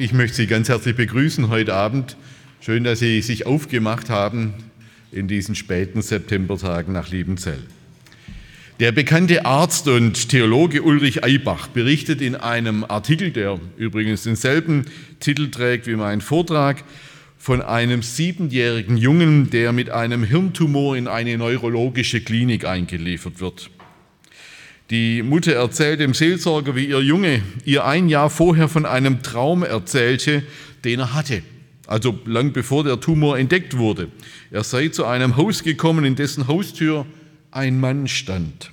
Ich möchte Sie ganz herzlich begrüßen heute Abend. Schön, dass Sie sich aufgemacht haben in diesen späten Septembertagen nach Liebenzell. Der bekannte Arzt und Theologe Ulrich Eibach berichtet in einem Artikel, der übrigens denselben Titel trägt wie mein Vortrag, von einem siebenjährigen Jungen, der mit einem Hirntumor in eine neurologische Klinik eingeliefert wird. Die Mutter erzählt dem Seelsorger, wie ihr Junge ihr ein Jahr vorher von einem Traum erzählte, den er hatte, also lang bevor der Tumor entdeckt wurde. Er sei zu einem Haus gekommen, in dessen Haustür ein Mann stand.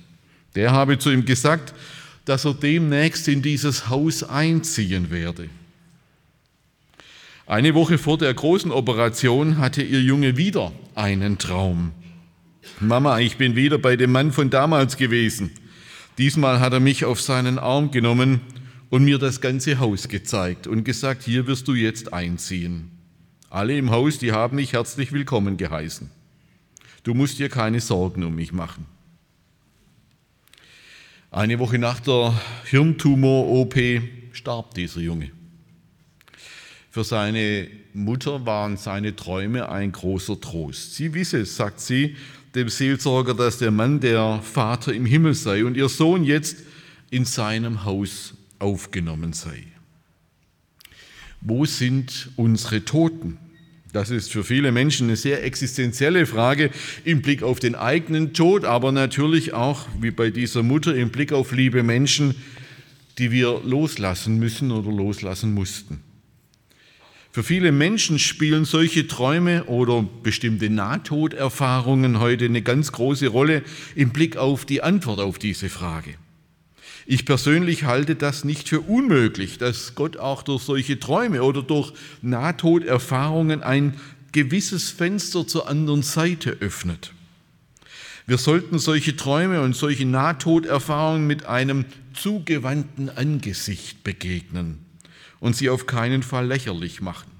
Der habe zu ihm gesagt, dass er demnächst in dieses Haus einziehen werde. Eine Woche vor der großen Operation hatte ihr Junge wieder einen Traum. Mama, ich bin wieder bei dem Mann von damals gewesen. Diesmal hat er mich auf seinen Arm genommen und mir das ganze Haus gezeigt und gesagt, hier wirst du jetzt einziehen. Alle im Haus, die haben mich herzlich willkommen geheißen. Du musst dir keine Sorgen um mich machen. Eine Woche nach der Hirntumor-OP starb dieser Junge. Für seine Mutter waren seine Träume ein großer Trost. Sie wisse, sagt sie, dem Seelsorger, dass der Mann der Vater im Himmel sei und ihr Sohn jetzt in seinem Haus aufgenommen sei. Wo sind unsere Toten? Das ist für viele Menschen eine sehr existenzielle Frage im Blick auf den eigenen Tod, aber natürlich auch, wie bei dieser Mutter, im Blick auf liebe Menschen, die wir loslassen müssen oder loslassen mussten. Für viele Menschen spielen solche Träume oder bestimmte Nahtoderfahrungen heute eine ganz große Rolle im Blick auf die Antwort auf diese Frage. Ich persönlich halte das nicht für unmöglich, dass Gott auch durch solche Träume oder durch Nahtoderfahrungen ein gewisses Fenster zur anderen Seite öffnet. Wir sollten solche Träume und solche Nahtoderfahrungen mit einem zugewandten Angesicht begegnen und sie auf keinen Fall lächerlich machen.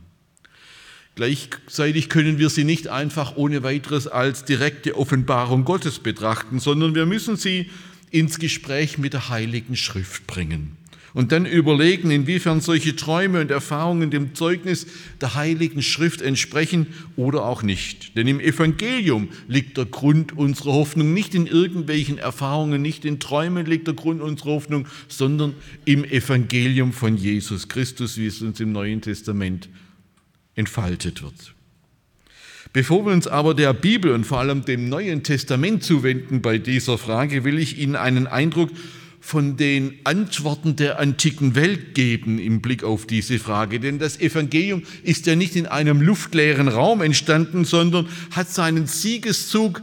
Gleichzeitig können wir sie nicht einfach ohne weiteres als direkte Offenbarung Gottes betrachten, sondern wir müssen sie ins Gespräch mit der Heiligen Schrift bringen und dann überlegen, inwiefern solche Träume und Erfahrungen dem Zeugnis der Heiligen Schrift entsprechen oder auch nicht. Denn im Evangelium liegt der Grund unserer Hoffnung, nicht in irgendwelchen Erfahrungen, nicht in Träumen liegt der Grund unserer Hoffnung, sondern im Evangelium von Jesus Christus, wie es uns im Neuen Testament entfaltet wird. Bevor wir uns aber der Bibel und vor allem dem Neuen Testament zuwenden bei dieser Frage, will ich Ihnen einen Eindruck von den Antworten der antiken Welt geben im Blick auf diese Frage. Denn das Evangelium ist ja nicht in einem luftleeren Raum entstanden, sondern hat seinen Siegeszug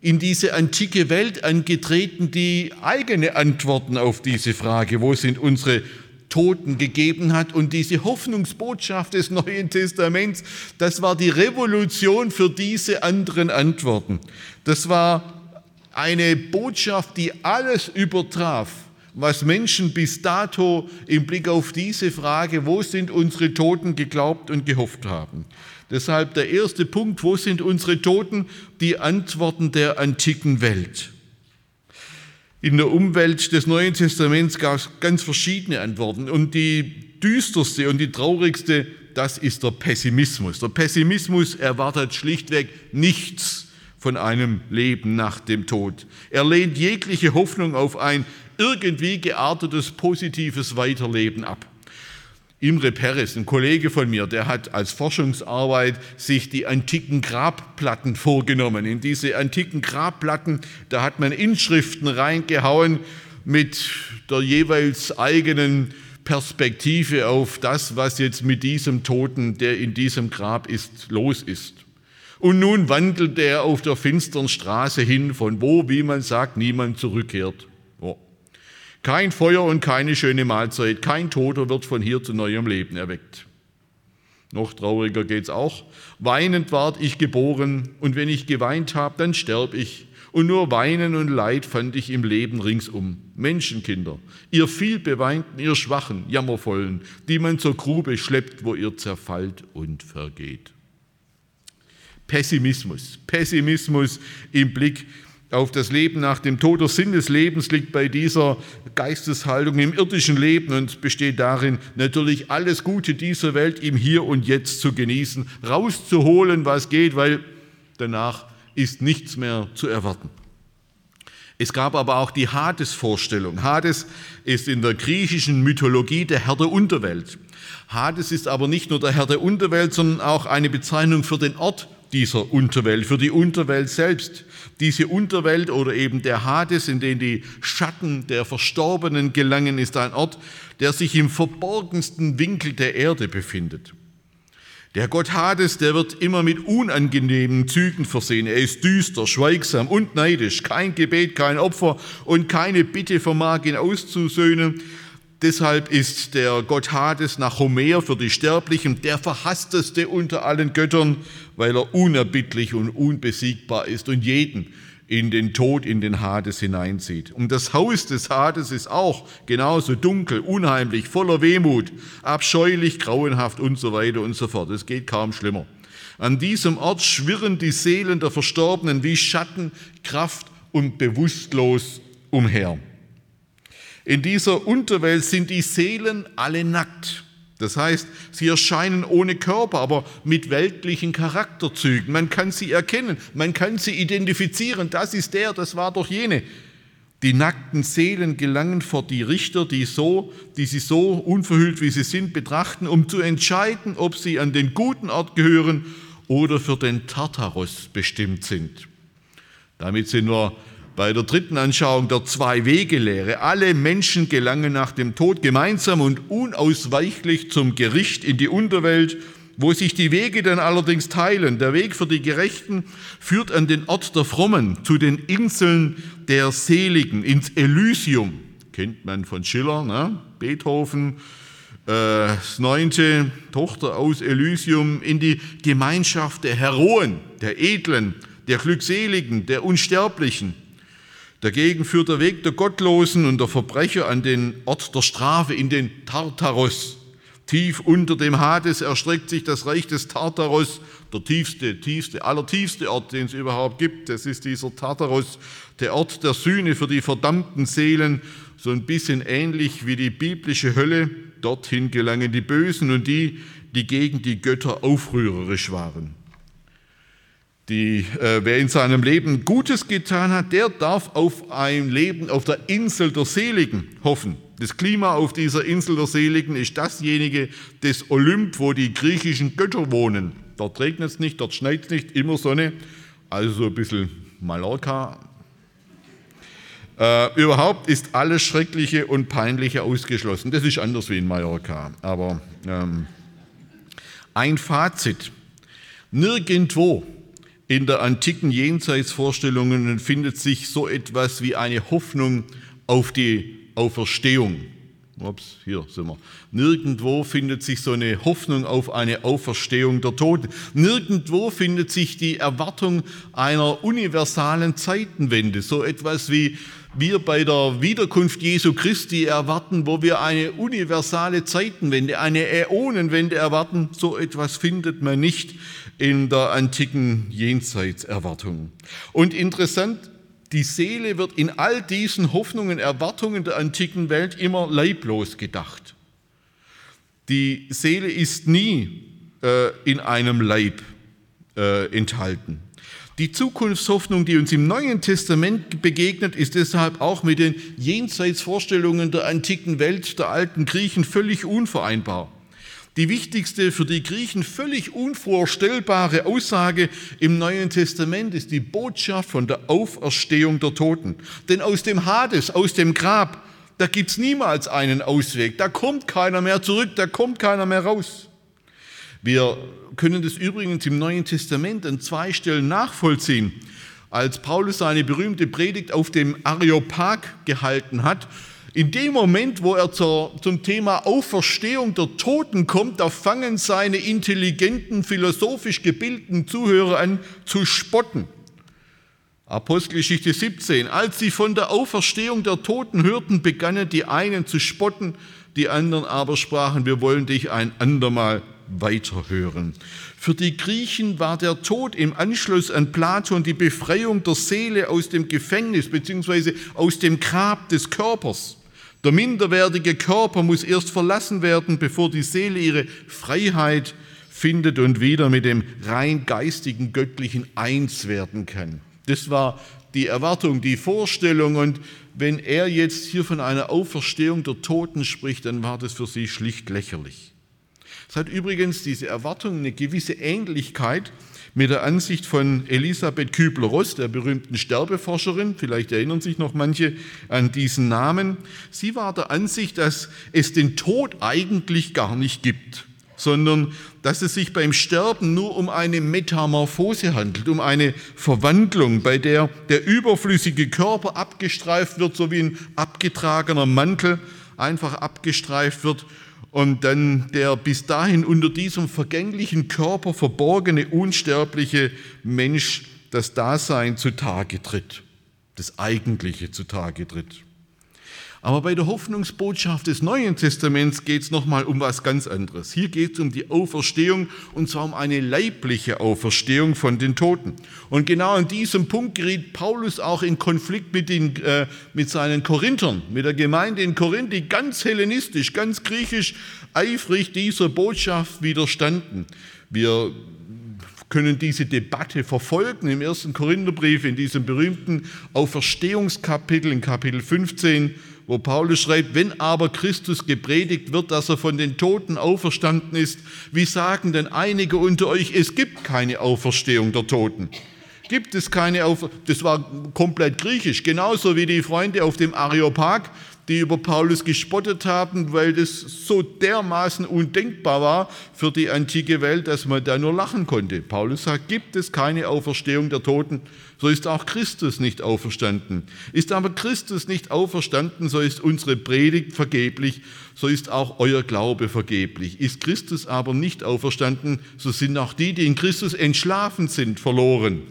in diese antike Welt angetreten, die eigene Antworten auf diese Frage, wo sind unsere Toten gegeben hat. Und diese Hoffnungsbotschaft des Neuen Testaments, das war die Revolution für diese anderen Antworten. Das war eine Botschaft, die alles übertraf, was Menschen bis dato im Blick auf diese Frage, wo sind unsere Toten, geglaubt und gehofft haben. Deshalb der erste Punkt, wo sind unsere Toten? Die Antworten der antiken Welt. In der Umwelt des Neuen Testaments gab es ganz verschiedene Antworten. Und die düsterste und die traurigste, das ist der Pessimismus. Der Pessimismus erwartet schlichtweg nichts von einem Leben nach dem Tod. Er lehnt jegliche Hoffnung auf ein irgendwie geartetes, positives Weiterleben ab. Imre Peres, ein Kollege von mir, der hat als Forschungsarbeit sich die antiken Grabplatten vorgenommen. In diese antiken Grabplatten, da hat man Inschriften reingehauen mit der jeweils eigenen Perspektive auf das, was jetzt mit diesem Toten, der in diesem Grab ist, los ist. Und nun wandelt er auf der finsteren Straße hin, von wo, wie man sagt, niemand zurückkehrt. Kein Feuer und keine schöne Mahlzeit, kein Toter wird von hier zu neuem Leben erweckt. Noch trauriger geht's auch. Weinend ward ich geboren und wenn ich geweint habe, dann sterb ich. Und nur Weinen und Leid fand ich im Leben ringsum. Menschenkinder, ihr vielbeweinten, ihr schwachen, jammervollen, die man zur Grube schleppt, wo ihr zerfallt und vergeht. Pessimismus, Pessimismus im Blick auf das Leben nach dem Tod. Der Sinn des Lebens liegt bei dieser Geisteshaltung im irdischen Leben und besteht darin, natürlich alles Gute dieser Welt im Hier und Jetzt zu genießen, rauszuholen, was geht, weil danach ist nichts mehr zu erwarten. Es gab aber auch die Hades-Vorstellung. Hades ist in der griechischen Mythologie der Herr der Unterwelt. Hades ist aber nicht nur der Herr der Unterwelt, sondern auch eine Bezeichnung für den Ort dieser Unterwelt, für die Unterwelt selbst. Diese Unterwelt oder eben der Hades, in den die Schatten der Verstorbenen gelangen, ist ein Ort, der sich im verborgensten Winkel der Erde befindet. Der Gott Hades, der wird immer mit unangenehmen Zügen versehen. Er ist düster, schweigsam und neidisch. Kein Gebet, kein Opfer und keine Bitte vermag ihn auszusöhnen. Deshalb ist der Gott Hades nach Homer für die Sterblichen der verhassteste unter allen Göttern, weil er unerbittlich und unbesiegbar ist und jeden in den Tod, in den Hades hineinzieht. Und das Haus des Hades ist auch genauso dunkel, unheimlich, voller Wehmut, abscheulich, grauenhaft und so weiter und so fort. Es geht kaum schlimmer. An diesem Ort schwirren die Seelen der Verstorbenen wie Schatten, Kraft und bewusstlos umher. In dieser Unterwelt sind die Seelen alle nackt. Das heißt, sie erscheinen ohne Körper, aber mit weltlichen Charakterzügen. Man kann sie erkennen, man kann sie identifizieren. Das ist der, das war doch jene. Die nackten Seelen gelangen vor die Richter, die, so, die sie so unverhüllt wie sie sind betrachten, um zu entscheiden, ob sie an den guten Ort gehören oder für den Tartaros bestimmt sind. Damit sind wir bei der dritten Anschauung der Zwei-Wege-Lehre. Alle Menschen gelangen nach dem Tod gemeinsam und unausweichlich zum Gericht in die Unterwelt, wo sich die Wege dann allerdings teilen. Der Weg für die Gerechten führt an den Ort der Frommen, zu den Inseln der Seligen, ins Elysium. Kennt man von Schiller, ne? Beethoven, äh, das neunte, Tochter aus Elysium, in die Gemeinschaft der Heroen, der Edlen, der Glückseligen, der Unsterblichen. Dagegen führt der Weg der Gottlosen und der Verbrecher an den Ort der Strafe, in den Tartaros. Tief unter dem Hades erstreckt sich das Reich des Tartaros, der tiefste, tiefste, allertiefste Ort, den es überhaupt gibt. Das ist dieser Tartaros, der Ort der Sühne für die verdammten Seelen, so ein bisschen ähnlich wie die biblische Hölle. Dorthin gelangen die Bösen und die, die gegen die Götter aufrührerisch waren. Die, äh, wer in seinem Leben Gutes getan hat, der darf auf ein Leben auf der Insel der Seligen hoffen. Das Klima auf dieser Insel der Seligen ist dasjenige des Olymp, wo die griechischen Götter wohnen. Dort regnet es nicht, dort schneit es nicht, immer Sonne, also so ein bisschen Mallorca. Äh, überhaupt ist alles Schreckliche und Peinliche ausgeschlossen. Das ist anders wie in Mallorca. Aber ähm, ein Fazit. Nirgendwo in der antiken Jenseitsvorstellungen findet sich so etwas wie eine Hoffnung auf die Auferstehung. Ups, hier sind wir. Nirgendwo findet sich so eine Hoffnung auf eine Auferstehung der Toten. Nirgendwo findet sich die Erwartung einer universalen Zeitenwende. So etwas wie wir bei der Wiederkunft Jesu Christi erwarten, wo wir eine universale Zeitenwende, eine Äonenwende erwarten. So etwas findet man nicht in der antiken Jenseitserwartung. Und interessant, die Seele wird in all diesen Hoffnungen, Erwartungen der antiken Welt immer leiblos gedacht. Die Seele ist nie äh, in einem Leib äh, enthalten. Die Zukunftshoffnung, die uns im Neuen Testament begegnet, ist deshalb auch mit den Jenseitsvorstellungen der antiken Welt der alten Griechen völlig unvereinbar. Die wichtigste für die Griechen völlig unvorstellbare Aussage im Neuen Testament ist die Botschaft von der Auferstehung der Toten. Denn aus dem Hades, aus dem Grab, da gibt es niemals einen Ausweg. Da kommt keiner mehr zurück, da kommt keiner mehr raus. Wir können das übrigens im Neuen Testament an zwei Stellen nachvollziehen. Als Paulus seine berühmte Predigt auf dem Areopag gehalten hat, In dem Moment, wo er zur, zum Thema Auferstehung der Toten kommt, da fangen seine intelligenten, philosophisch gebildeten Zuhörer an zu spotten. Apostelgeschichte 17. Als sie von der Auferstehung der Toten hörten, begannen die einen zu spotten, die anderen aber sprachen, wir wollen dich ein andermal weiterhören. Für die Griechen war der Tod im Anschluss an Platon die Befreiung der Seele aus dem Gefängnis bzw. aus dem Grab des Körpers. Der minderwertige Körper muss erst verlassen werden, bevor die Seele ihre Freiheit findet und wieder mit dem rein geistigen Göttlichen eins werden kann. Das war die Erwartung, die Vorstellung und wenn er jetzt hier von einer Auferstehung der Toten spricht, dann war das für sie schlicht lächerlich. Es hat übrigens diese Erwartung eine gewisse Ähnlichkeit mit der Ansicht von Elisabeth Kübler-Ross, der berühmten Sterbeforscherin. Vielleicht erinnern sich noch manche an diesen Namen. Sie war der Ansicht, dass es den Tod eigentlich gar nicht gibt, sondern dass es sich beim Sterben nur um eine Metamorphose handelt, um eine Verwandlung, bei der der überflüssige Körper abgestreift wird, so wie ein abgetragener Mantel einfach abgestreift wird und dann der bis dahin unter diesem vergänglichen Körper verborgene, unsterbliche Mensch das Dasein zutage tritt, das Eigentliche zutage tritt. Aber bei der Hoffnungsbotschaft des Neuen Testaments geht es nochmal um was ganz anderes. Hier geht es um die Auferstehung und zwar um eine leibliche Auferstehung von den Toten. Und genau an diesem Punkt geriet Paulus auch in Konflikt mit, den, äh, mit seinen Korinthern, mit der Gemeinde in Korinth, die ganz hellenistisch, ganz griechisch eifrig dieser Botschaft widerstanden. Wir können diese Debatte verfolgen im ersten Korintherbrief, in diesem berühmten Auferstehungskapitel, in Kapitel 15, wo Paulus schreibt, wenn aber Christus gepredigt wird, dass er von den Toten auferstanden ist, wie sagen denn einige unter euch, es gibt keine Auferstehung der Toten? Gibt es keine Auferstehung? Das war komplett griechisch, genauso wie die Freunde auf dem Areopag, die über Paulus gespottet haben, weil das so dermaßen undenkbar war für die antike Welt, dass man da nur lachen konnte. Paulus sagt, gibt es keine Auferstehung der Toten, so ist auch Christus nicht auferstanden. Ist aber Christus nicht auferstanden, so ist unsere Predigt vergeblich, so ist auch euer Glaube vergeblich. Ist Christus aber nicht auferstanden, so sind auch die, die in Christus entschlafen sind, verloren.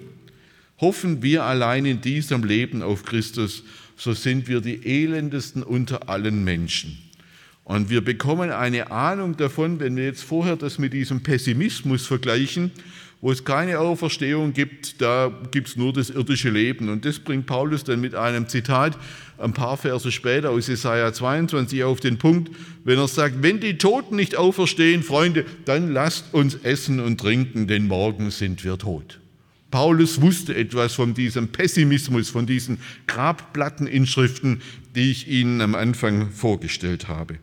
Hoffen wir allein in diesem Leben auf Christus, so sind wir die elendesten unter allen Menschen. Und wir bekommen eine Ahnung davon, wenn wir jetzt vorher das mit diesem Pessimismus vergleichen, wo es keine Auferstehung gibt, da gibt es nur das irdische Leben. Und das bringt Paulus dann mit einem Zitat ein paar Verse später aus Jesaja 22 auf den Punkt, wenn er sagt, wenn die Toten nicht auferstehen, Freunde, dann lasst uns essen und trinken, denn morgen sind wir tot. Paulus wusste etwas von diesem Pessimismus, von diesen Grabplatteninschriften, die ich Ihnen am Anfang vorgestellt habe.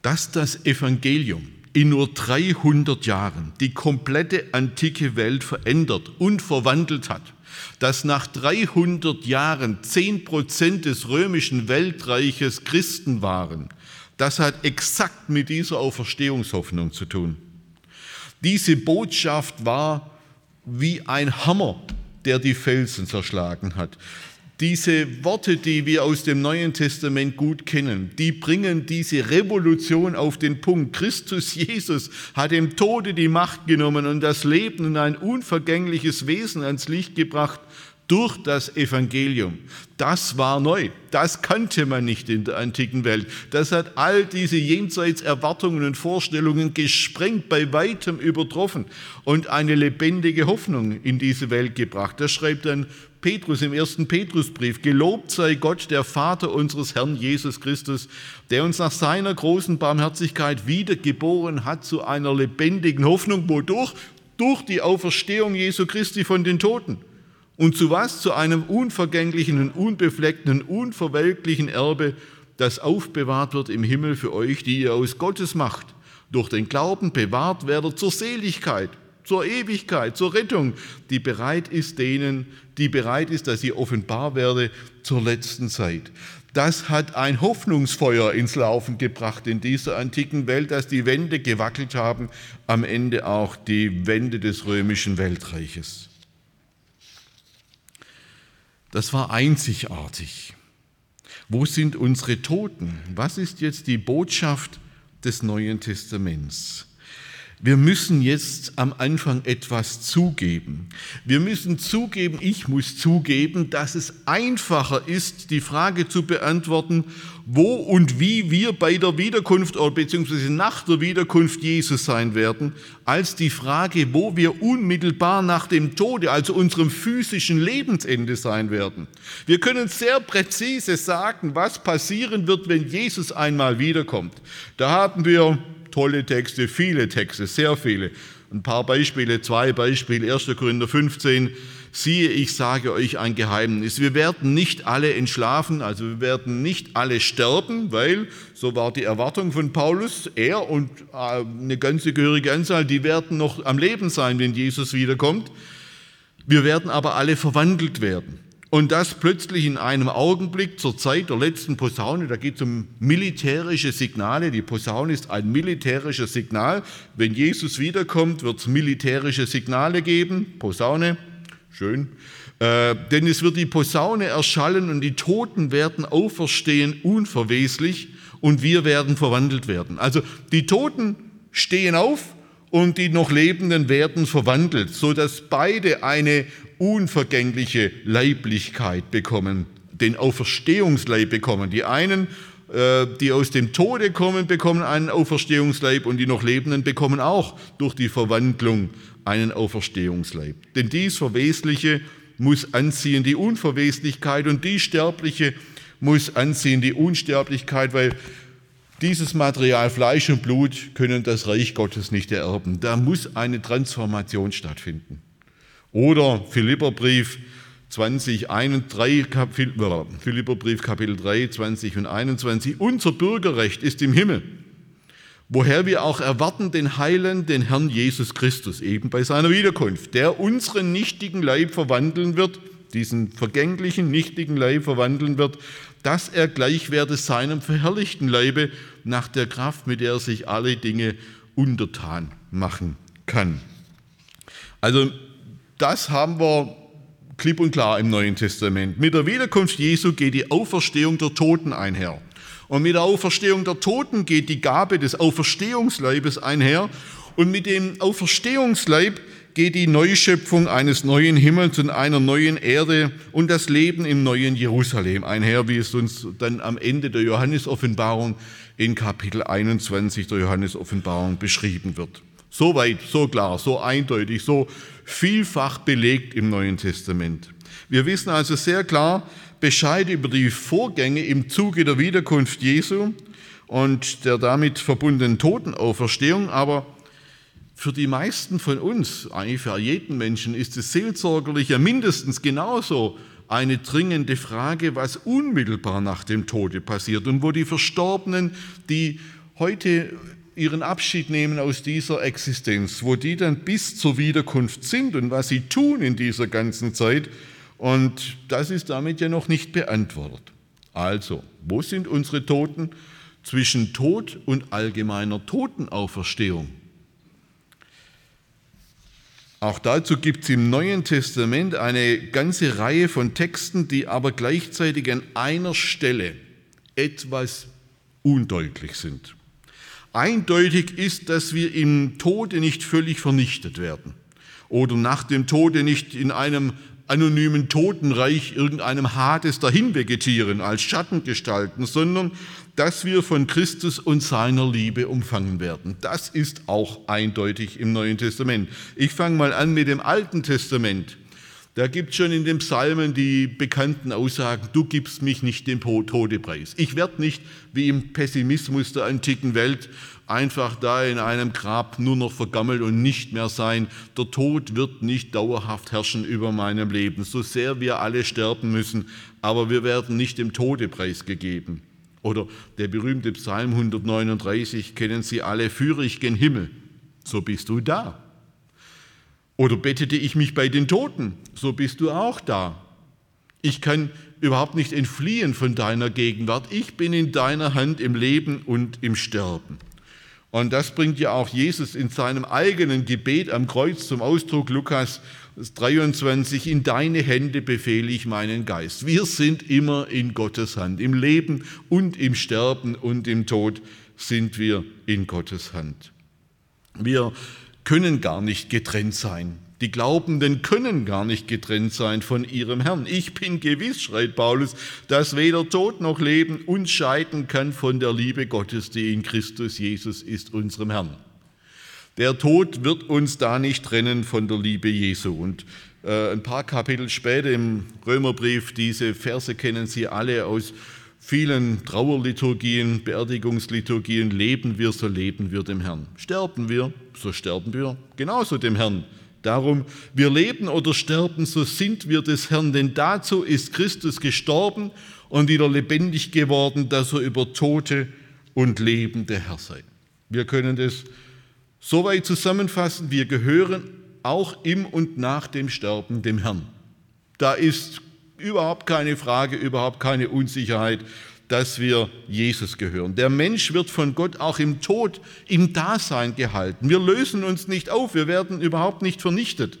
Dass das Evangelium in nur 300 Jahren die komplette antike Welt verändert und verwandelt hat, dass nach 300 Jahren 10 Prozent des römischen Weltreiches Christen waren, das hat exakt mit dieser Auferstehungshoffnung zu tun. Diese Botschaft war wie ein Hammer, der die Felsen zerschlagen hat. Diese Worte, die wir aus dem Neuen Testament gut kennen, die bringen diese Revolution auf den Punkt. Christus Jesus hat dem Tode die Macht genommen und das Leben in ein unvergängliches Wesen ans Licht gebracht durch das Evangelium. Das war neu. Das kannte man nicht in der antiken Welt. Das hat all diese Jenseitserwartungen und Vorstellungen gesprengt, bei weitem übertroffen und eine lebendige Hoffnung in diese Welt gebracht. Das schreibt dann Petrus im ersten Petrusbrief. Gelobt sei Gott, der Vater unseres Herrn Jesus Christus, der uns nach seiner großen Barmherzigkeit wiedergeboren hat zu einer lebendigen Hoffnung, wodurch? Durch die Auferstehung Jesu Christi von den Toten und zu was? Zu einem unvergänglichen und unbefleckten, unverwelklichen Erbe, das aufbewahrt wird im Himmel für euch, die ihr aus Gottes Macht durch den Glauben bewahrt werdet zur Seligkeit, zur Ewigkeit, zur Rettung, die bereit ist denen, die bereit ist, dass sie offenbar werde zur letzten Zeit. Das hat ein Hoffnungsfeuer ins Laufen gebracht in dieser antiken Welt, dass die Wände gewackelt haben, am Ende auch die Wände des römischen Weltreiches. Das war einzigartig. Wo sind unsere Toten? Was ist jetzt die Botschaft des Neuen Testaments? Wir müssen jetzt am Anfang etwas zugeben. Wir müssen zugeben, ich muss zugeben, dass es einfacher ist, die Frage zu beantworten, wo und wie wir bei der Wiederkunft oder beziehungsweise nach der Wiederkunft Jesus sein werden, als die Frage, wo wir unmittelbar nach dem Tode, also unserem physischen Lebensende sein werden. Wir können sehr präzise sagen, was passieren wird, wenn Jesus einmal wiederkommt. Da haben wir tolle Texte, viele Texte, sehr viele. Ein paar Beispiele, zwei Beispiele, 1. Korinther 15. Siehe, ich sage euch ein Geheimnis. Wir werden nicht alle entschlafen, also wir werden nicht alle sterben, weil, so war die Erwartung von Paulus, er und äh, eine ganze gehörige Anzahl, die werden noch am Leben sein, wenn Jesus wiederkommt. Wir werden aber alle verwandelt werden. Und das plötzlich in einem Augenblick zur Zeit der letzten Posaune, da geht es um militärische Signale. Die Posaune ist ein militärisches Signal. Wenn Jesus wiederkommt, wird es militärische Signale geben. Posaune, schön. Äh, denn es wird die Posaune erschallen und die Toten werden auferstehen unverweslich und wir werden verwandelt werden. Also die Toten stehen auf und die noch Lebenden werden verwandelt, sodass beide eine unvergängliche Leiblichkeit bekommen, den Auferstehungsleib bekommen. Die einen, äh, die aus dem Tode kommen, bekommen einen Auferstehungsleib und die noch Lebenden bekommen auch durch die Verwandlung einen Auferstehungsleib. Denn dies Verwesliche muss anziehen die Unverweslichkeit und die Sterbliche muss anziehen die Unsterblichkeit, weil dieses Material Fleisch und Blut können das Reich Gottes nicht ererben. Da muss eine Transformation stattfinden. Oder Philipperbrief 20, 1, 3, Philipperbrief Kapitel 3, 20 und 21. Unser Bürgerrecht ist im Himmel, woher wir auch erwarten den Heilen, den Herrn Jesus Christus, eben bei seiner Wiederkunft, der unseren nichtigen Leib verwandeln wird, diesen vergänglichen, nichtigen Leib verwandeln wird, dass er gleich werde seinem verherrlichten Leibe nach der Kraft, mit der er sich alle Dinge untertan machen kann. Also das haben wir klipp und klar im Neuen Testament. Mit der Wiederkunft Jesu geht die Auferstehung der Toten einher. Und mit der Auferstehung der Toten geht die Gabe des Auferstehungsleibes einher. Und mit dem Auferstehungsleib geht die Neuschöpfung eines neuen Himmels und einer neuen Erde und das Leben im neuen Jerusalem einher, wie es uns dann am Ende der Johannesoffenbarung in Kapitel 21 der Johannesoffenbarung beschrieben wird. So weit, so klar, so eindeutig, so vielfach belegt im Neuen Testament. Wir wissen also sehr klar Bescheid über die Vorgänge im Zuge der Wiederkunft Jesu und der damit verbundenen Totenauferstehung, aber für die meisten von uns, eigentlich für jeden Menschen, ist es seelsorgerlich ja mindestens genauso eine dringende Frage, was unmittelbar nach dem Tode passiert und wo die Verstorbenen, die heute ihren Abschied nehmen aus dieser Existenz, wo die dann bis zur Wiederkunft sind und was sie tun in dieser ganzen Zeit. Und das ist damit ja noch nicht beantwortet. Also, wo sind unsere Toten zwischen Tod und allgemeiner Totenauferstehung? Auch dazu gibt es im Neuen Testament eine ganze Reihe von Texten, die aber gleichzeitig an einer Stelle etwas undeutlich sind. Eindeutig ist, dass wir im Tode nicht völlig vernichtet werden oder nach dem Tode nicht in einem anonymen Totenreich irgendeinem Hades dahin vegetieren als Schattengestalten, sondern dass wir von Christus und seiner Liebe umfangen werden. Das ist auch eindeutig im Neuen Testament. Ich fange mal an mit dem Alten Testament. Da gibt es schon in den Psalmen die bekannten Aussagen, du gibst mich nicht dem Todepreis. Ich werde nicht wie im Pessimismus der antiken Welt einfach da in einem Grab nur noch vergammelt und nicht mehr sein. Der Tod wird nicht dauerhaft herrschen über meinem Leben, so sehr wir alle sterben müssen, aber wir werden nicht dem Todepreis gegeben. Oder der berühmte Psalm 139 kennen Sie alle, führe ich gen Himmel, so bist du da. Oder bettete ich mich bei den Toten, so bist du auch da. Ich kann überhaupt nicht entfliehen von deiner Gegenwart. Ich bin in deiner Hand im Leben und im Sterben. Und das bringt ja auch Jesus in seinem eigenen Gebet am Kreuz zum Ausdruck, Lukas 23, in deine Hände befehle ich meinen Geist. Wir sind immer in Gottes Hand. Im Leben und im Sterben und im Tod sind wir in Gottes Hand. Wir können gar nicht getrennt sein. Die Glaubenden können gar nicht getrennt sein von ihrem Herrn. Ich bin gewiss, schreit Paulus, dass weder Tod noch Leben uns scheiden kann von der Liebe Gottes, die in Christus Jesus ist, unserem Herrn. Der Tod wird uns da nicht trennen von der Liebe Jesu. Und äh, ein paar Kapitel später im Römerbrief, diese Verse kennen Sie alle aus vielen Trauerliturgien, Beerdigungsliturgien, leben wir, so leben wir dem Herrn. Sterben wir, so sterben wir genauso dem Herrn. Darum, wir leben oder sterben, so sind wir des Herrn, denn dazu ist Christus gestorben und wieder lebendig geworden, dass er über Tote und Lebende Herr sei. Wir können das Soweit zusammenfassen, wir gehören auch im und nach dem Sterben dem Herrn. Da ist überhaupt keine Frage, überhaupt keine Unsicherheit, dass wir Jesus gehören. Der Mensch wird von Gott auch im Tod, im Dasein gehalten. Wir lösen uns nicht auf, wir werden überhaupt nicht vernichtet.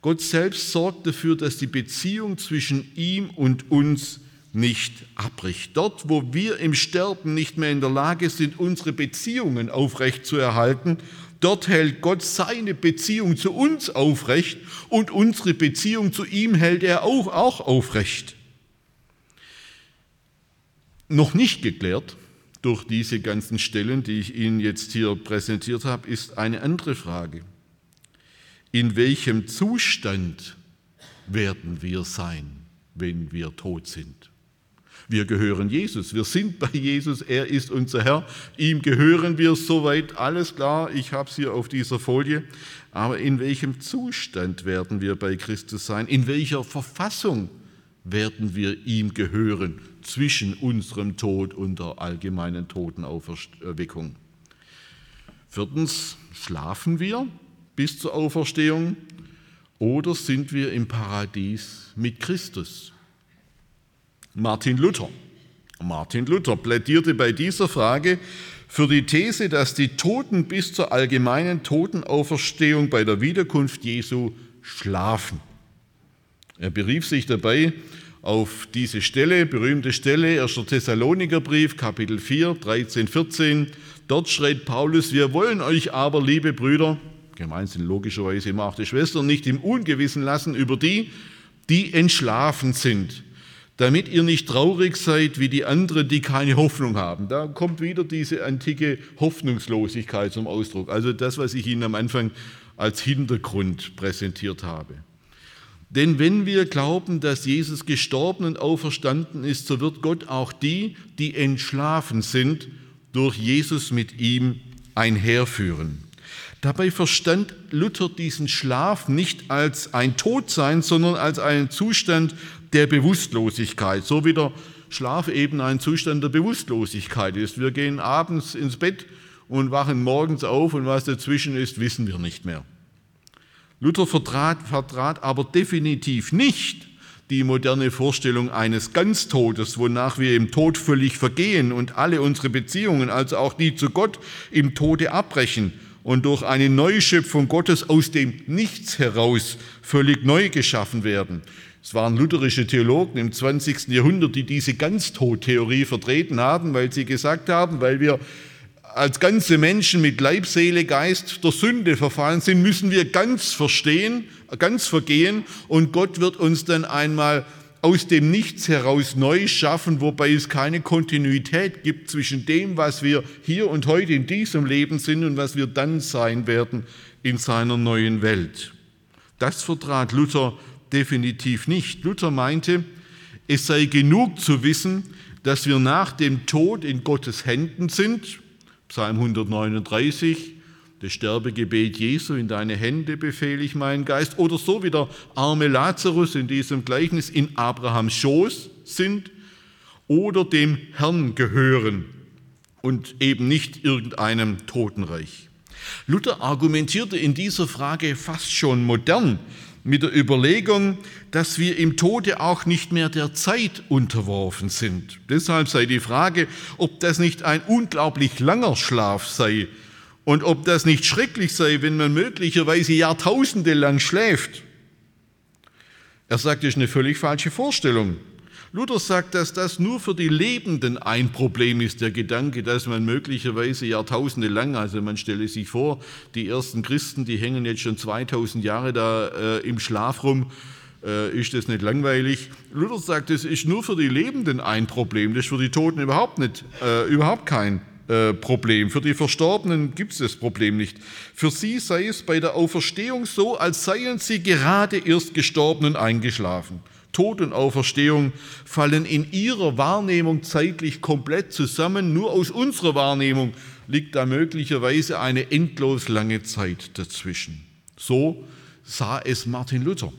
Gott selbst sorgt dafür, dass die Beziehung zwischen ihm und uns nicht abbricht. Dort, wo wir im Sterben nicht mehr in der Lage sind, unsere Beziehungen aufrecht zu erhalten, dort hält Gott seine Beziehung zu uns aufrecht und unsere Beziehung zu ihm hält er auch, auch aufrecht. Noch nicht geklärt durch diese ganzen Stellen, die ich Ihnen jetzt hier präsentiert habe, ist eine andere Frage. In welchem Zustand werden wir sein, wenn wir tot sind? Wir gehören Jesus. Wir sind bei Jesus. Er ist unser Herr. Ihm gehören wir soweit. Alles klar. Ich habe es hier auf dieser Folie. Aber in welchem Zustand werden wir bei Christus sein? In welcher Verfassung werden wir ihm gehören zwischen unserem Tod und der allgemeinen Totenauferweckung? Viertens, schlafen wir bis zur Auferstehung oder sind wir im Paradies mit Christus? Martin Luther. Martin Luther plädierte bei dieser Frage für die These, dass die Toten bis zur allgemeinen Totenauferstehung bei der Wiederkunft Jesu schlafen. Er berief sich dabei auf diese Stelle, berühmte Stelle, 1. Thessalonikerbrief, Kapitel 4, 13, 14. Dort schreit Paulus, wir wollen euch aber, liebe Brüder, gemeint sind logischerweise immer auch die Schwestern, nicht im Ungewissen lassen über die, die entschlafen sind damit ihr nicht traurig seid wie die anderen, die keine Hoffnung haben. Da kommt wieder diese antike Hoffnungslosigkeit zum Ausdruck. Also das, was ich Ihnen am Anfang als Hintergrund präsentiert habe. Denn wenn wir glauben, dass Jesus gestorben und auferstanden ist, so wird Gott auch die, die entschlafen sind, durch Jesus mit ihm einherführen. Dabei verstand Luther diesen Schlaf nicht als ein Todsein, sondern als einen Zustand der Bewusstlosigkeit, so wie der Schlaf eben ein Zustand der Bewusstlosigkeit ist. Wir gehen abends ins Bett und wachen morgens auf und was dazwischen ist, wissen wir nicht mehr. Luther vertrat, vertrat aber definitiv nicht die moderne Vorstellung eines Ganztodes, wonach wir im Tod völlig vergehen und alle unsere Beziehungen, also auch die zu Gott, im Tode abbrechen und durch eine Neuschöpfung Gottes aus dem Nichts heraus völlig neu geschaffen werden. Es waren lutherische Theologen im 20. Jahrhundert, die diese Ganztodtheorie vertreten haben, weil sie gesagt haben, weil wir als ganze Menschen mit Leib, Seele, Geist der Sünde verfallen sind, müssen wir ganz verstehen, ganz vergehen und Gott wird uns dann einmal aus dem Nichts heraus neu schaffen, wobei es keine Kontinuität gibt zwischen dem, was wir hier und heute in diesem Leben sind und was wir dann sein werden in seiner neuen Welt. Das vertrat Luther definitiv nicht. Luther meinte, es sei genug zu wissen, dass wir nach dem Tod in Gottes Händen sind. Psalm 139, das Sterbegebet Jesu, in deine Hände befehle ich meinen Geist. Oder so wie der arme Lazarus in diesem Gleichnis in Abrahams Schoß sind oder dem Herrn gehören und eben nicht irgendeinem Totenreich. Luther argumentierte in dieser Frage fast schon modern mit der Überlegung, dass wir im Tode auch nicht mehr der Zeit unterworfen sind. Deshalb sei die Frage, ob das nicht ein unglaublich langer Schlaf sei und ob das nicht schrecklich sei, wenn man möglicherweise Jahrtausende lang schläft. Er sagt, das ist eine völlig falsche Vorstellung. Luther sagt, dass das nur für die Lebenden ein Problem ist, der Gedanke, dass man möglicherweise Jahrtausende lang, also man stelle sich vor, die ersten Christen, die hängen jetzt schon 2000 Jahre da äh, im Schlaf rum, äh, ist das nicht langweilig? Luther sagt, das ist nur für die Lebenden ein Problem, das ist für die Toten überhaupt, nicht, äh, überhaupt kein äh, Problem. Für die Verstorbenen gibt es das Problem nicht. Für sie sei es bei der Auferstehung so, als seien sie gerade erst gestorben und eingeschlafen. Tod und Auferstehung fallen in ihrer Wahrnehmung zeitlich komplett zusammen. Nur aus unserer Wahrnehmung liegt da möglicherweise eine endlos lange Zeit dazwischen. So sah es Martin Luther.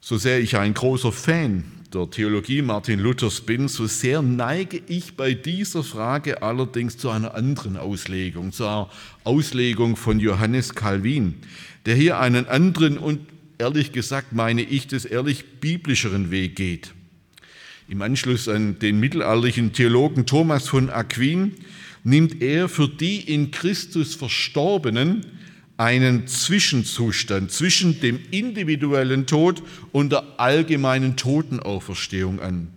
So sehr ich ein großer Fan der Theologie Martin Luthers bin, so sehr neige ich bei dieser Frage allerdings zu einer anderen Auslegung, zur Auslegung von Johannes Calvin, der hier einen anderen und ehrlich gesagt meine ich, des ehrlich biblischeren Weg geht. Im Anschluss an den mittelalterlichen Theologen Thomas von Aquin nimmt er für die in Christus Verstorbenen einen Zwischenzustand zwischen dem individuellen Tod und der allgemeinen Totenauferstehung an.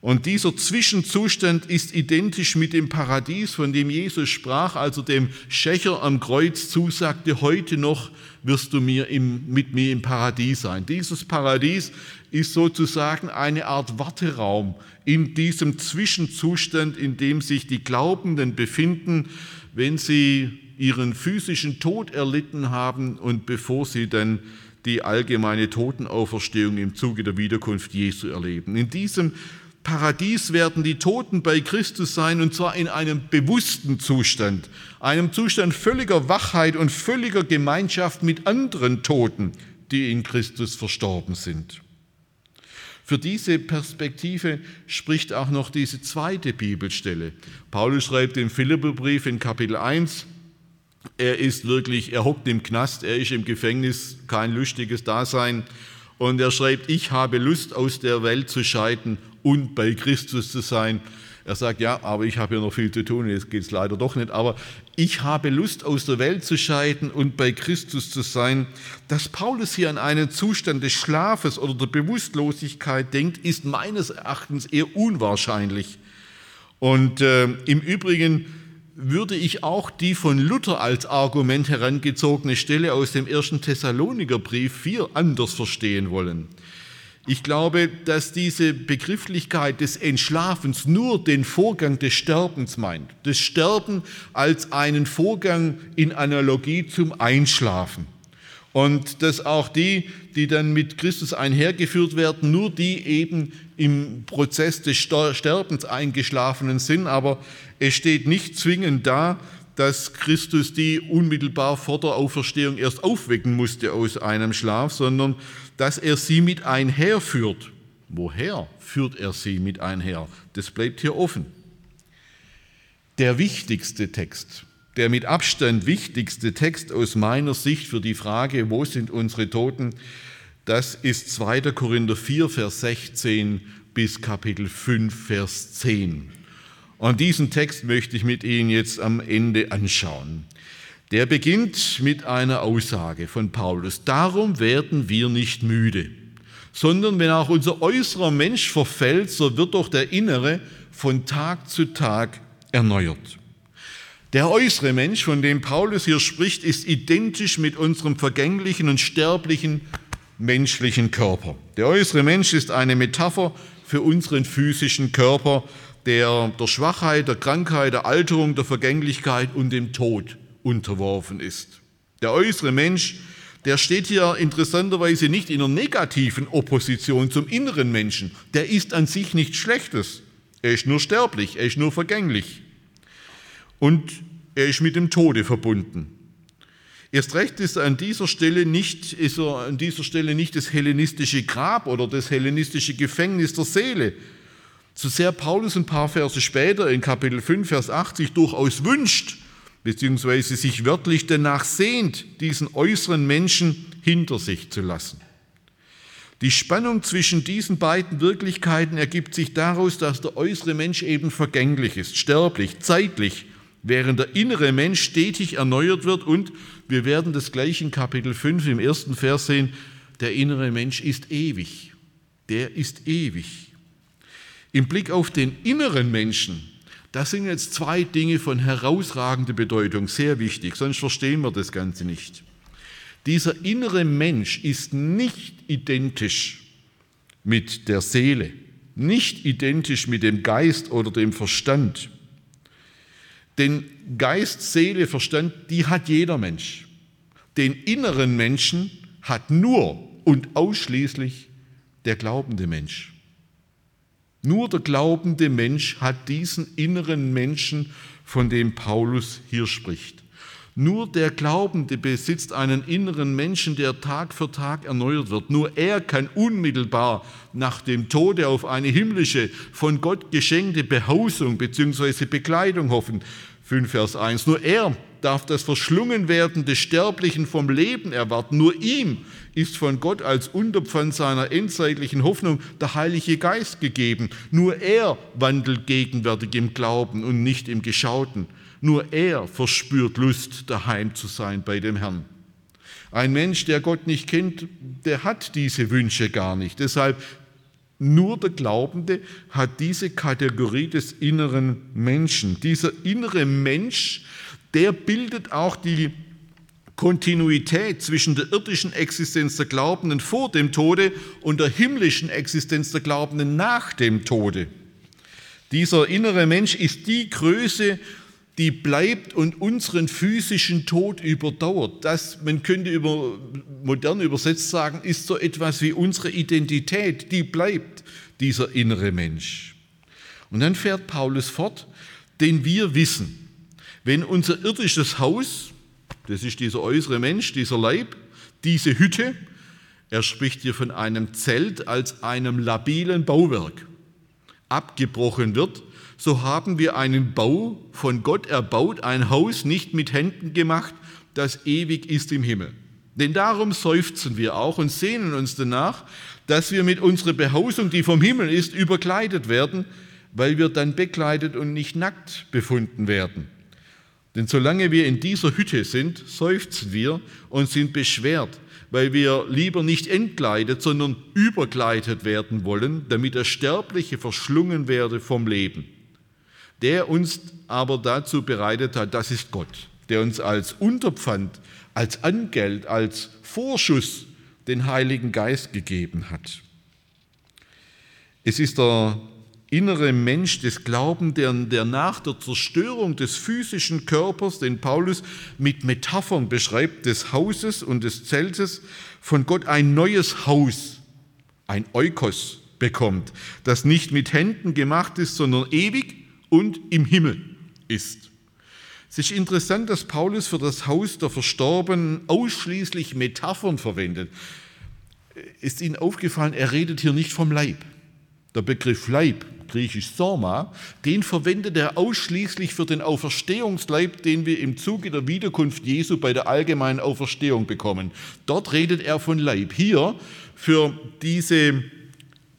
Und dieser Zwischenzustand ist identisch mit dem Paradies, von dem Jesus sprach, also dem Schächer am Kreuz zusagte, heute noch wirst du mir im, mit mir im Paradies sein. Dieses Paradies ist sozusagen eine Art Warteraum in diesem Zwischenzustand, in dem sich die Glaubenden befinden, wenn sie ihren physischen Tod erlitten haben und bevor sie dann die allgemeine Totenauferstehung im Zuge der Wiederkunft Jesu erleben. In diesem Paradies werden die Toten bei Christus sein, und zwar in einem bewussten Zustand, einem Zustand völliger Wachheit und völliger Gemeinschaft mit anderen Toten, die in Christus verstorben sind. Für diese Perspektive spricht auch noch diese zweite Bibelstelle. Paulus schreibt im Philipperbrief in Kapitel 1, er ist wirklich, er hockt im Knast, er ist im Gefängnis, kein lustiges Dasein. Und er schreibt, ich habe Lust, aus der Welt zu scheiden und bei Christus zu sein. Er sagt, ja, aber ich habe ja noch viel zu tun, jetzt geht es leider doch nicht, aber ich habe Lust, aus der Welt zu scheiden und bei Christus zu sein. Dass Paulus hier an einen Zustand des Schlafes oder der Bewusstlosigkeit denkt, ist meines Erachtens eher unwahrscheinlich. Und äh, im Übrigen würde ich auch die von Luther als Argument herangezogene Stelle aus dem ersten Thessalonikerbrief 4 anders verstehen wollen. Ich glaube, dass diese Begrifflichkeit des Entschlafens nur den Vorgang des Sterbens meint. Das Sterben als einen Vorgang in Analogie zum Einschlafen. Und dass auch die, die dann mit Christus einhergeführt werden, nur die eben im Prozess des Sterbens eingeschlafenen sind. Aber es steht nicht zwingend da, dass Christus die unmittelbar vor der Auferstehung erst aufwecken musste aus einem Schlaf, sondern dass er sie mit einherführt. Woher führt er sie mit einher? Das bleibt hier offen. Der wichtigste Text, der mit Abstand wichtigste Text aus meiner Sicht für die Frage, wo sind unsere Toten, das ist 2. Korinther 4, Vers 16 bis Kapitel 5, Vers 10. Und diesen Text möchte ich mit Ihnen jetzt am Ende anschauen. Der beginnt mit einer Aussage von Paulus. Darum werden wir nicht müde, sondern wenn auch unser äußerer Mensch verfällt, so wird doch der innere von Tag zu Tag erneuert. Der äußere Mensch, von dem Paulus hier spricht, ist identisch mit unserem vergänglichen und sterblichen menschlichen Körper. Der äußere Mensch ist eine Metapher für unseren physischen Körper, der der Schwachheit, der Krankheit, der Alterung, der Vergänglichkeit und dem Tod unterworfen ist. Der äußere Mensch, der steht hier interessanterweise nicht in einer negativen Opposition zum inneren Menschen. Der ist an sich nichts Schlechtes. Er ist nur sterblich, er ist nur vergänglich. Und er ist mit dem Tode verbunden. Erst recht ist an dieser Stelle nicht, ist er an dieser Stelle nicht das hellenistische Grab oder das hellenistische Gefängnis der Seele. So sehr Paulus ein paar Verse später in Kapitel 5, Vers 80 durchaus wünscht, beziehungsweise sich wörtlich danach sehnt, diesen äußeren Menschen hinter sich zu lassen. Die Spannung zwischen diesen beiden Wirklichkeiten ergibt sich daraus, dass der äußere Mensch eben vergänglich ist, sterblich, zeitlich, während der innere Mensch stetig erneuert wird und wir werden das gleich in Kapitel 5 im ersten Vers sehen, der innere Mensch ist ewig. Der ist ewig. Im Blick auf den inneren Menschen, das sind jetzt zwei Dinge von herausragender Bedeutung, sehr wichtig, sonst verstehen wir das Ganze nicht. Dieser innere Mensch ist nicht identisch mit der Seele, nicht identisch mit dem Geist oder dem Verstand. Denn Geist, Seele, Verstand, die hat jeder Mensch. Den inneren Menschen hat nur und ausschließlich der glaubende Mensch. Nur der glaubende Mensch hat diesen inneren Menschen, von dem Paulus hier spricht. Nur der Glaubende besitzt einen inneren Menschen, der Tag für Tag erneuert wird. Nur er kann unmittelbar nach dem Tode auf eine himmlische, von Gott geschenkte Behausung bzw. Bekleidung hoffen. 5 Vers 1. Nur er darf das Verschlungenwerden des Sterblichen vom Leben erwarten. Nur ihm ist von Gott als Unterpfand seiner endzeitlichen Hoffnung der Heilige Geist gegeben. Nur er wandelt gegenwärtig im Glauben und nicht im Geschauten. Nur er verspürt Lust, daheim zu sein bei dem Herrn. Ein Mensch, der Gott nicht kennt, der hat diese Wünsche gar nicht. Deshalb nur der Glaubende hat diese Kategorie des inneren Menschen. Dieser innere Mensch, der bildet auch die Kontinuität zwischen der irdischen Existenz der Glaubenden vor dem Tode und der himmlischen Existenz der Glaubenden nach dem Tode. Dieser innere Mensch ist die Größe, die bleibt und unseren physischen Tod überdauert. Das, man könnte über, modern übersetzt sagen, ist so etwas wie unsere Identität, die bleibt, dieser innere Mensch. Und dann fährt Paulus fort, denn wir wissen, wenn unser irdisches Haus, das ist dieser äußere Mensch, dieser Leib, diese Hütte, er spricht hier von einem Zelt als einem labilen Bauwerk, abgebrochen wird, so haben wir einen Bau von Gott erbaut, ein Haus nicht mit Händen gemacht, das ewig ist im Himmel. Denn darum seufzen wir auch und sehnen uns danach, dass wir mit unserer Behausung, die vom Himmel ist, überkleidet werden, weil wir dann bekleidet und nicht nackt befunden werden. Denn solange wir in dieser Hütte sind, seufzen wir und sind beschwert, weil wir lieber nicht entkleidet, sondern überkleidet werden wollen, damit das Sterbliche verschlungen werde vom Leben der uns aber dazu bereitet hat, das ist Gott, der uns als Unterpfand, als Angeld, als Vorschuss den Heiligen Geist gegeben hat. Es ist der innere Mensch des Glaubens, der, der nach der Zerstörung des physischen Körpers, den Paulus mit Metaphern beschreibt, des Hauses und des Zeltes, von Gott ein neues Haus, ein Eukos bekommt, das nicht mit Händen gemacht ist, sondern ewig und im Himmel ist. Es ist interessant, dass Paulus für das Haus der Verstorbenen ausschließlich Metaphern verwendet. Ist Ihnen aufgefallen, er redet hier nicht vom Leib. Der Begriff Leib, griechisch Soma, den verwendet er ausschließlich für den Auferstehungsleib, den wir im Zuge der Wiederkunft Jesu bei der allgemeinen Auferstehung bekommen. Dort redet er von Leib. Hier für diese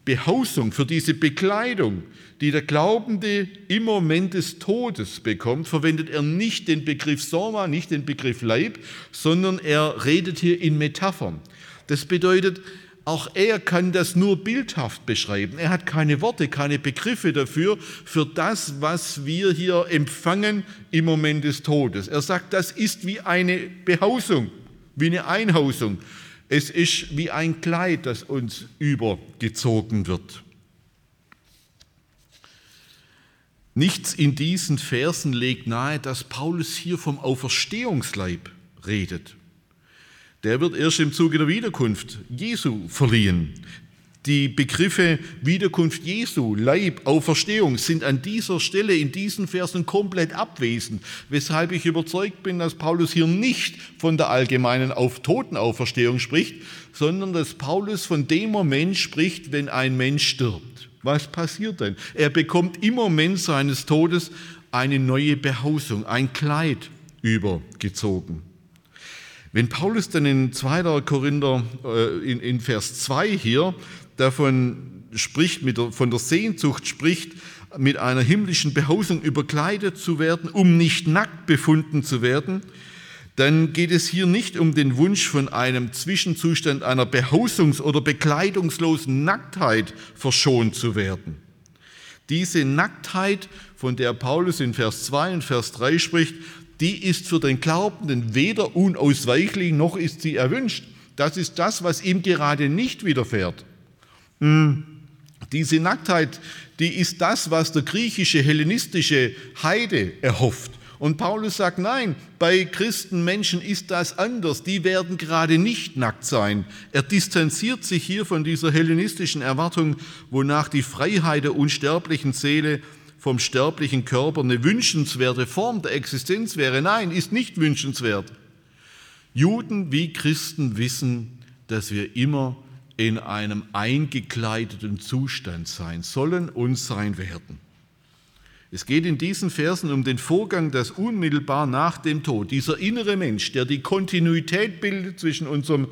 Behausung, für diese Bekleidung, die der Glaubende im Moment des Todes bekommt, verwendet er nicht den Begriff Soma, nicht den Begriff Leib, sondern er redet hier in Metaphern. Das bedeutet, auch er kann das nur bildhaft beschreiben. Er hat keine Worte, keine Begriffe dafür, für das, was wir hier empfangen im Moment des Todes. Er sagt, das ist wie eine Behausung, wie eine Einhausung. Es ist wie ein Kleid, das uns übergezogen wird. Nichts in diesen Versen legt nahe, dass Paulus hier vom Auferstehungsleib redet. Der wird erst im Zuge der Wiederkunft Jesu verliehen. Die Begriffe Wiederkunft Jesu, Leib, Auferstehung sind an dieser Stelle in diesen Versen komplett abwesend, weshalb ich überzeugt bin, dass Paulus hier nicht von der allgemeinen Auf Totenauferstehung spricht, sondern dass Paulus von dem Moment spricht, wenn ein Mensch stirbt. Was passiert denn? Er bekommt im Moment seines Todes eine neue Behausung, ein Kleid übergezogen. Wenn Paulus dann in 2. Korinther äh, in, in Vers 2 hier davon spricht, der, von der Sehnsucht spricht, mit einer himmlischen Behausung überkleidet zu werden, um nicht nackt befunden zu werden, dann geht es hier nicht um den Wunsch von einem Zwischenzustand einer Behausungs- oder bekleidungslosen Nacktheit verschont zu werden. Diese Nacktheit, von der Paulus in Vers 2 und Vers 3 spricht, die ist für den Glaubenden weder unausweichlich noch ist sie erwünscht. Das ist das, was ihm gerade nicht widerfährt. Hm. Diese Nacktheit, die ist das, was der griechische hellenistische Heide erhofft. Und Paulus sagt, nein, bei Christenmenschen ist das anders. Die werden gerade nicht nackt sein. Er distanziert sich hier von dieser hellenistischen Erwartung, wonach die Freiheit der unsterblichen Seele vom sterblichen Körper eine wünschenswerte Form der Existenz wäre. Nein, ist nicht wünschenswert. Juden wie Christen wissen, dass wir immer in einem eingekleideten Zustand sein sollen und sein werden. Es geht in diesen Versen um den Vorgang, dass unmittelbar nach dem Tod dieser innere Mensch, der die Kontinuität bildet zwischen unserem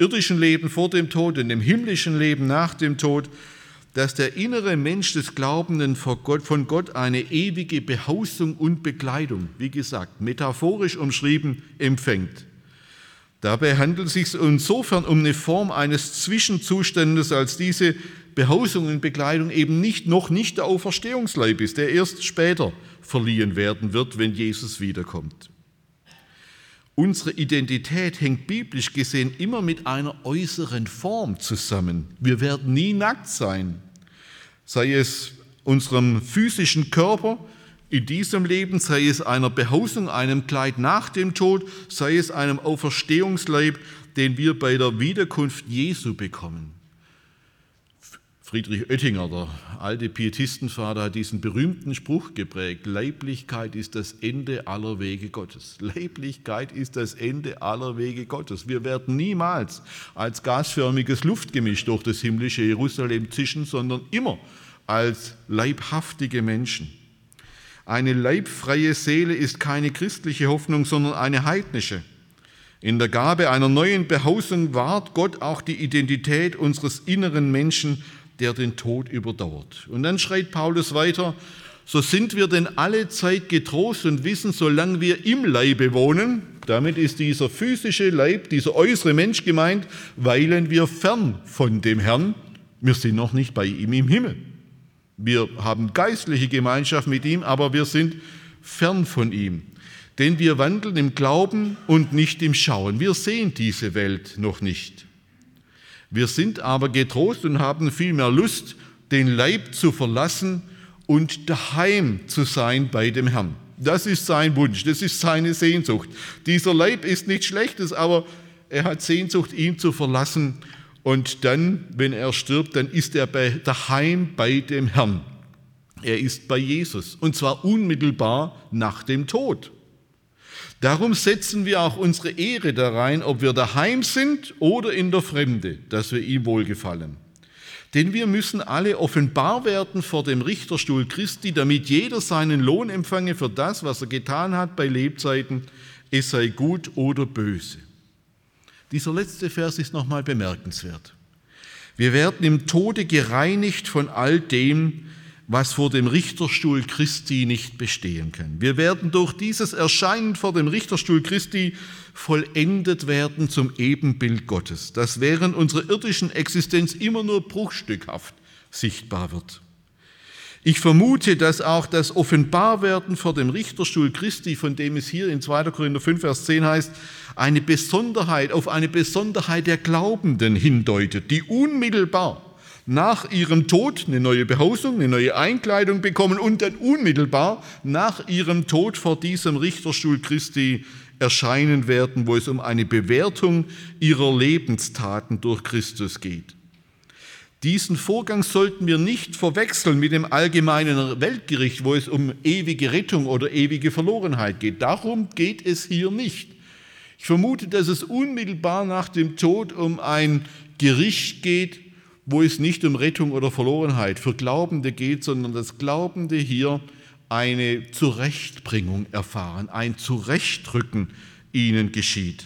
irdischen Leben vor dem Tod und dem himmlischen Leben nach dem Tod, dass der innere Mensch des Glaubenden von Gott eine ewige Behausung und Bekleidung, wie gesagt, metaphorisch umschrieben, empfängt. Dabei handelt es sich insofern um eine Form eines Zwischenzustandes, als diese Behausung und Bekleidung eben nicht, noch nicht der Auferstehungsleib ist, der erst später verliehen werden wird, wenn Jesus wiederkommt. Unsere Identität hängt biblisch gesehen immer mit einer äußeren Form zusammen. Wir werden nie nackt sein, sei es unserem physischen Körper in diesem Leben, sei es einer Behausung, einem Kleid nach dem Tod, sei es einem Auferstehungsleib, den wir bei der Wiederkunft Jesu bekommen. Friedrich Oettinger, der alte Pietistenvater, hat diesen berühmten Spruch geprägt, Leiblichkeit ist das Ende aller Wege Gottes. Leiblichkeit ist das Ende aller Wege Gottes. Wir werden niemals als gasförmiges Luftgemisch durch das himmlische Jerusalem zischen, sondern immer als leibhaftige Menschen. Eine leibfreie Seele ist keine christliche Hoffnung, sondern eine heidnische. In der Gabe einer neuen Behausung wahrt Gott auch die Identität unseres inneren Menschen der den Tod überdauert. Und dann schreit Paulus weiter, so sind wir denn alle Zeit getrost und wissen, solange wir im Leibe wohnen, damit ist dieser physische Leib, dieser äußere Mensch gemeint, weilen wir fern von dem Herrn, wir sind noch nicht bei ihm im Himmel. Wir haben geistliche Gemeinschaft mit ihm, aber wir sind fern von ihm. Denn wir wandeln im Glauben und nicht im Schauen. Wir sehen diese Welt noch nicht. Wir sind aber getrost und haben vielmehr Lust, den Leib zu verlassen und daheim zu sein bei dem Herrn. Das ist sein Wunsch, das ist seine Sehnsucht. Dieser Leib ist nichts Schlechtes, aber er hat Sehnsucht, ihn zu verlassen. Und dann, wenn er stirbt, dann ist er bei, daheim bei dem Herrn. Er ist bei Jesus und zwar unmittelbar nach dem Tod. Darum setzen wir auch unsere Ehre da rein, ob wir daheim sind oder in der Fremde, dass wir ihm wohlgefallen. Denn wir müssen alle offenbar werden vor dem Richterstuhl Christi, damit jeder seinen Lohn empfange für das, was er getan hat bei Lebzeiten, es sei gut oder böse. Dieser letzte Vers ist nochmal bemerkenswert. Wir werden im Tode gereinigt von all dem, was vor dem Richterstuhl Christi nicht bestehen kann. Wir werden durch dieses Erscheinen vor dem Richterstuhl Christi vollendet werden zum Ebenbild Gottes, das während unserer irdischen Existenz immer nur bruchstückhaft sichtbar wird. Ich vermute, dass auch das Offenbarwerden vor dem Richterstuhl Christi, von dem es hier in 2. Korinther 5, Vers 10 heißt, eine Besonderheit, auf eine Besonderheit der Glaubenden hindeutet, die unmittelbar nach ihrem Tod eine neue Behausung, eine neue Einkleidung bekommen und dann unmittelbar nach ihrem Tod vor diesem Richterstuhl Christi erscheinen werden, wo es um eine Bewertung ihrer Lebenstaten durch Christus geht. Diesen Vorgang sollten wir nicht verwechseln mit dem allgemeinen Weltgericht, wo es um ewige Rettung oder ewige Verlorenheit geht. Darum geht es hier nicht. Ich vermute, dass es unmittelbar nach dem Tod um ein Gericht geht, wo es nicht um Rettung oder Verlorenheit für Glaubende geht, sondern dass Glaubende hier eine Zurechtbringung erfahren, ein Zurechtrücken ihnen geschieht.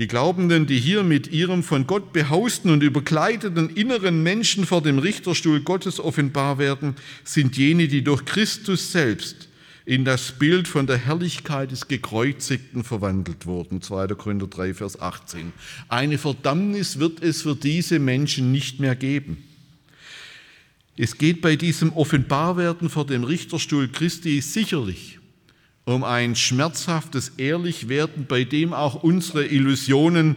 Die Glaubenden, die hier mit ihrem von Gott behausten und überkleideten inneren Menschen vor dem Richterstuhl Gottes offenbar werden, sind jene, die durch Christus selbst in das Bild von der Herrlichkeit des Gekreuzigten verwandelt wurden. 2. Korinther 3, Vers 18. Eine Verdammnis wird es für diese Menschen nicht mehr geben. Es geht bei diesem Offenbarwerden vor dem Richterstuhl Christi sicherlich um ein schmerzhaftes Ehrlichwerden, bei dem auch unsere Illusionen,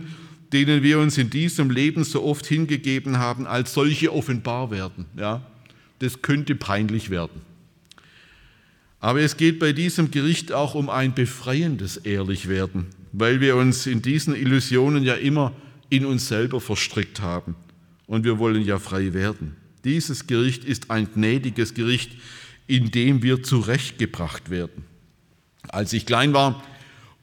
denen wir uns in diesem Leben so oft hingegeben haben, als solche offenbar werden. Ja, das könnte peinlich werden. Aber es geht bei diesem Gericht auch um ein befreiendes Ehrlichwerden, weil wir uns in diesen Illusionen ja immer in uns selber verstrickt haben und wir wollen ja frei werden. Dieses Gericht ist ein gnädiges Gericht, in dem wir zurechtgebracht werden. Als ich klein war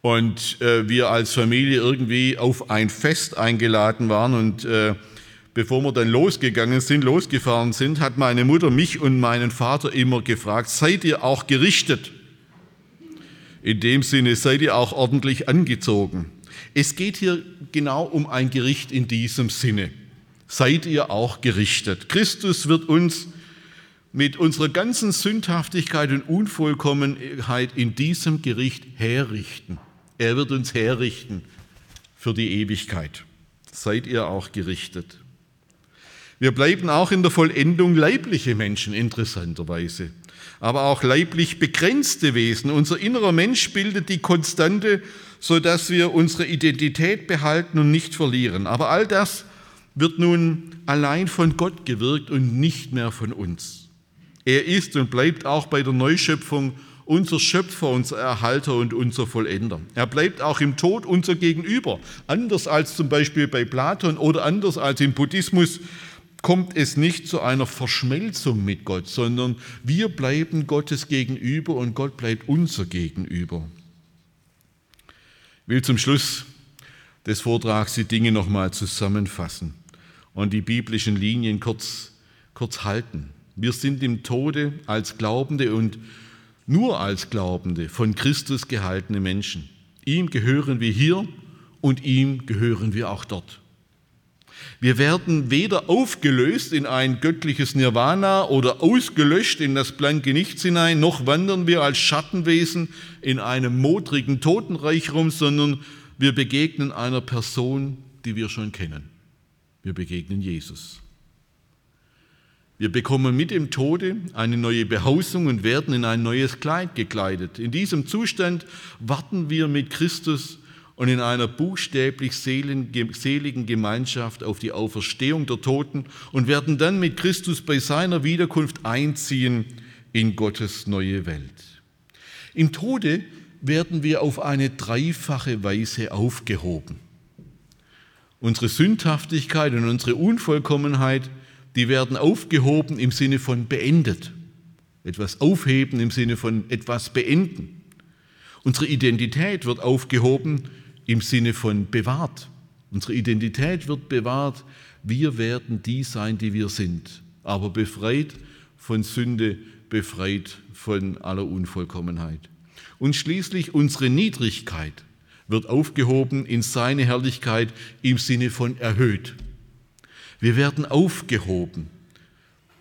und äh, wir als Familie irgendwie auf ein Fest eingeladen waren und äh, bevor wir dann losgegangen sind, losgefahren sind, hat meine Mutter mich und meinen Vater immer gefragt, seid ihr auch gerichtet? In dem Sinne, seid ihr auch ordentlich angezogen? Es geht hier genau um ein Gericht in diesem Sinne. Seid ihr auch gerichtet? Christus wird uns mit unserer ganzen Sündhaftigkeit und Unvollkommenheit in diesem Gericht herrichten. Er wird uns herrichten für die Ewigkeit. Seid ihr auch gerichtet. Wir bleiben auch in der Vollendung leibliche Menschen, interessanterweise, aber auch leiblich begrenzte Wesen. Unser innerer Mensch bildet die Konstante, sodass wir unsere Identität behalten und nicht verlieren. Aber all das wird nun allein von Gott gewirkt und nicht mehr von uns. Er ist und bleibt auch bei der Neuschöpfung unser Schöpfer, unser Erhalter und unser Vollender. Er bleibt auch im Tod unser Gegenüber. Anders als zum Beispiel bei Platon oder anders als im Buddhismus kommt es nicht zu einer Verschmelzung mit Gott, sondern wir bleiben Gottes Gegenüber und Gott bleibt unser Gegenüber. Ich will zum Schluss des Vortrags die Dinge nochmal zusammenfassen und die biblischen Linien kurz, kurz halten. Wir sind im Tode als Glaubende und nur als Glaubende von Christus gehaltene Menschen. Ihm gehören wir hier und ihm gehören wir auch dort. Wir werden weder aufgelöst in ein göttliches Nirvana oder ausgelöscht in das blanke Nichts hinein, noch wandern wir als Schattenwesen in einem modrigen Totenreich rum, sondern wir begegnen einer Person, die wir schon kennen. Wir begegnen Jesus. Wir bekommen mit dem Tode eine neue Behausung und werden in ein neues Kleid gekleidet. In diesem Zustand warten wir mit Christus und in einer buchstäblich seligen Gemeinschaft auf die Auferstehung der Toten und werden dann mit Christus bei seiner Wiederkunft einziehen in Gottes neue Welt. Im Tode werden wir auf eine dreifache Weise aufgehoben. Unsere Sündhaftigkeit und unsere Unvollkommenheit – die werden aufgehoben im Sinne von beendet. Etwas aufheben im Sinne von etwas beenden. Unsere Identität wird aufgehoben im Sinne von bewahrt. Unsere Identität wird bewahrt. Wir werden die sein, die wir sind, aber befreit von Sünde, befreit von aller Unvollkommenheit. Und schließlich unsere Niedrigkeit wird aufgehoben in seine Herrlichkeit im Sinne von erhöht. Wir werden aufgehoben.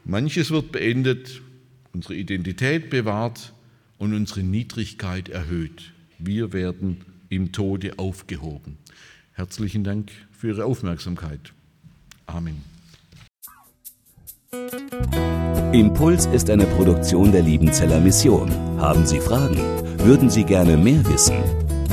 Manches wird beendet, unsere Identität bewahrt und unsere Niedrigkeit erhöht. Wir werden im Tode aufgehoben. Herzlichen Dank für Ihre Aufmerksamkeit. Amen. Impuls ist eine Produktion der Liebenzeller Mission. Haben Sie Fragen? Würden Sie gerne mehr wissen?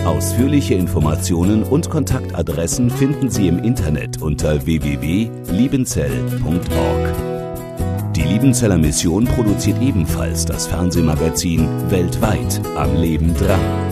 Ausführliche Informationen und Kontaktadressen finden Sie im Internet unter www.liebenzell.org. Die Liebenzeller Mission produziert ebenfalls das Fernsehmagazin Weltweit am Leben dran.